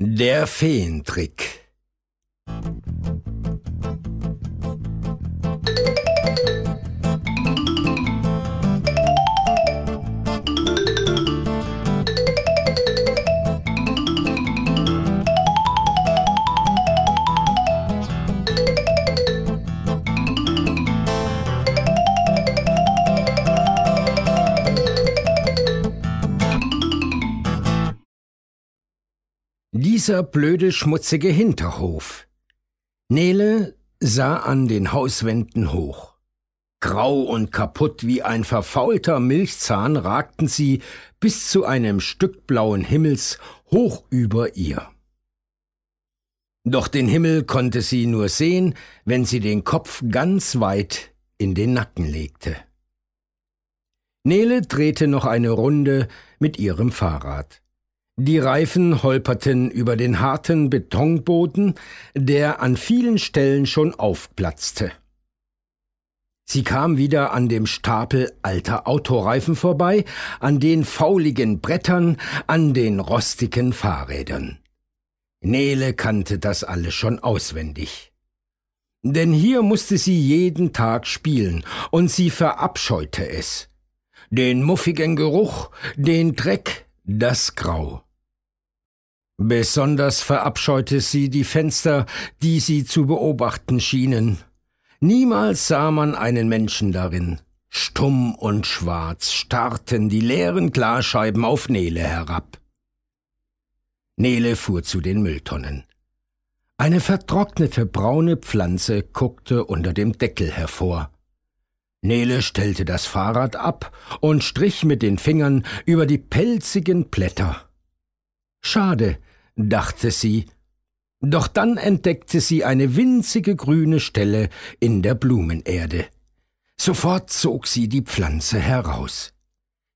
Der Feentrick Dieser blöde, schmutzige Hinterhof. Nele sah an den Hauswänden hoch. Grau und kaputt wie ein verfaulter Milchzahn ragten sie bis zu einem Stück blauen Himmels hoch über ihr. Doch den Himmel konnte sie nur sehen, wenn sie den Kopf ganz weit in den Nacken legte. Nele drehte noch eine Runde mit ihrem Fahrrad. Die Reifen holperten über den harten Betonboden, der an vielen Stellen schon aufplatzte. Sie kam wieder an dem Stapel alter Autoreifen vorbei, an den fauligen Brettern, an den rostigen Fahrrädern. Nele kannte das alles schon auswendig. Denn hier musste sie jeden Tag spielen, und sie verabscheute es. Den muffigen Geruch, den Dreck, das Grau. Besonders verabscheute sie die Fenster, die sie zu beobachten schienen. Niemals sah man einen Menschen darin. Stumm und schwarz starrten die leeren Glasscheiben auf Nele herab. Nele fuhr zu den Mülltonnen. Eine vertrocknete braune Pflanze guckte unter dem Deckel hervor. Nele stellte das Fahrrad ab und strich mit den Fingern über die pelzigen Blätter. Schade, dachte sie, doch dann entdeckte sie eine winzige grüne Stelle in der Blumenerde. Sofort zog sie die Pflanze heraus.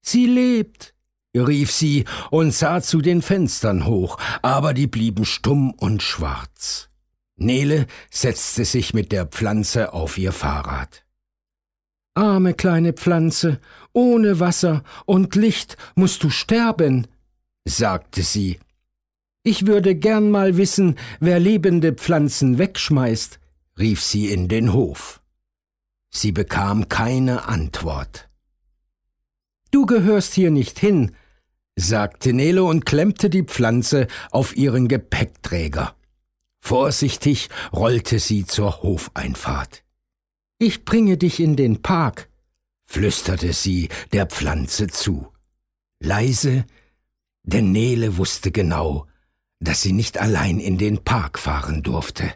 Sie lebt, rief sie und sah zu den Fenstern hoch, aber die blieben stumm und schwarz. Nele setzte sich mit der Pflanze auf ihr Fahrrad. Arme kleine Pflanze, ohne Wasser und Licht musst du sterben, sagte sie ich würde gern mal wissen, wer lebende Pflanzen wegschmeißt, rief sie in den Hof. Sie bekam keine Antwort. Du gehörst hier nicht hin, sagte Nele und klemmte die Pflanze auf ihren Gepäckträger. Vorsichtig rollte sie zur Hofeinfahrt. Ich bringe dich in den Park, flüsterte sie der Pflanze zu. Leise, denn Nele wusste genau, dass sie nicht allein in den Park fahren durfte.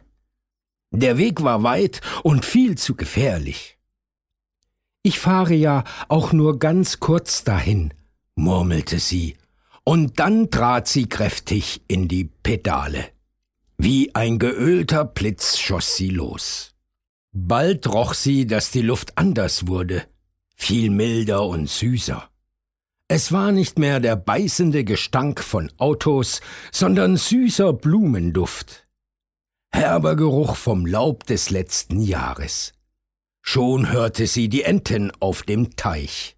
Der Weg war weit und viel zu gefährlich. Ich fahre ja auch nur ganz kurz dahin, murmelte sie, und dann trat sie kräftig in die Pedale. Wie ein geölter Blitz schoss sie los. Bald roch sie, dass die Luft anders wurde, viel milder und süßer. Es war nicht mehr der beißende Gestank von Autos, sondern süßer Blumenduft. Herber Geruch vom Laub des letzten Jahres. Schon hörte sie die Enten auf dem Teich.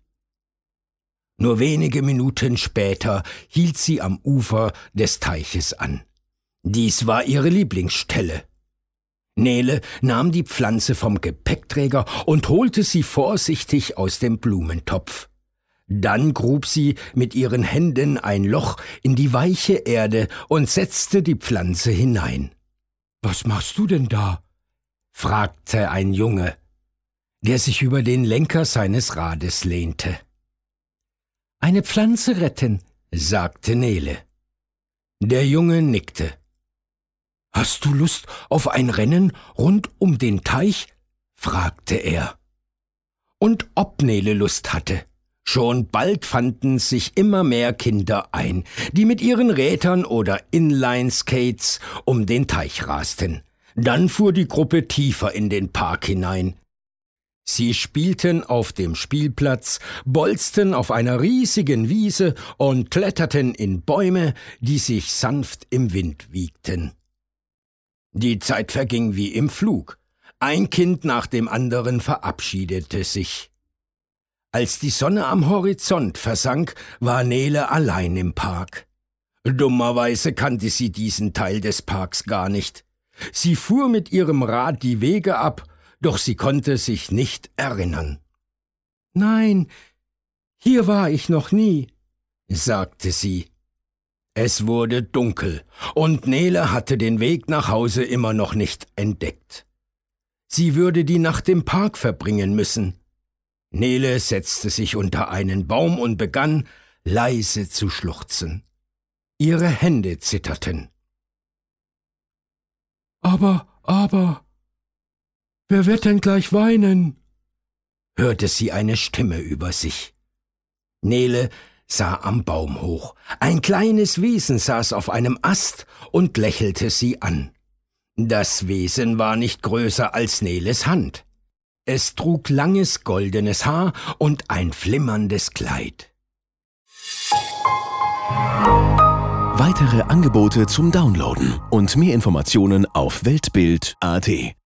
Nur wenige Minuten später hielt sie am Ufer des Teiches an. Dies war ihre Lieblingsstelle. Nele nahm die Pflanze vom Gepäckträger und holte sie vorsichtig aus dem Blumentopf. Dann grub sie mit ihren Händen ein Loch in die weiche Erde und setzte die Pflanze hinein. Was machst du denn da? fragte ein Junge, der sich über den Lenker seines Rades lehnte. Eine Pflanze retten, sagte Nele. Der Junge nickte. Hast du Lust auf ein Rennen rund um den Teich? fragte er. Und ob Nele Lust hatte. Schon bald fanden sich immer mehr Kinder ein, die mit ihren Rädern oder Inline-Skates um den Teich rasten. Dann fuhr die Gruppe tiefer in den Park hinein. Sie spielten auf dem Spielplatz, bolzten auf einer riesigen Wiese und kletterten in Bäume, die sich sanft im Wind wiegten. Die Zeit verging wie im Flug. Ein Kind nach dem anderen verabschiedete sich. Als die Sonne am Horizont versank, war Nele allein im Park. Dummerweise kannte sie diesen Teil des Parks gar nicht. Sie fuhr mit ihrem Rad die Wege ab, doch sie konnte sich nicht erinnern. Nein, hier war ich noch nie, sagte sie. Es wurde dunkel, und Nele hatte den Weg nach Hause immer noch nicht entdeckt. Sie würde die Nacht im Park verbringen müssen. Nele setzte sich unter einen Baum und begann, leise zu schluchzen. Ihre Hände zitterten. Aber, aber, wer wird denn gleich weinen? hörte sie eine Stimme über sich. Nele sah am Baum hoch. Ein kleines Wesen saß auf einem Ast und lächelte sie an. Das Wesen war nicht größer als Neles Hand. Es trug langes goldenes Haar und ein flimmerndes Kleid. Weitere Angebote zum Downloaden und mehr Informationen auf Weltbild.at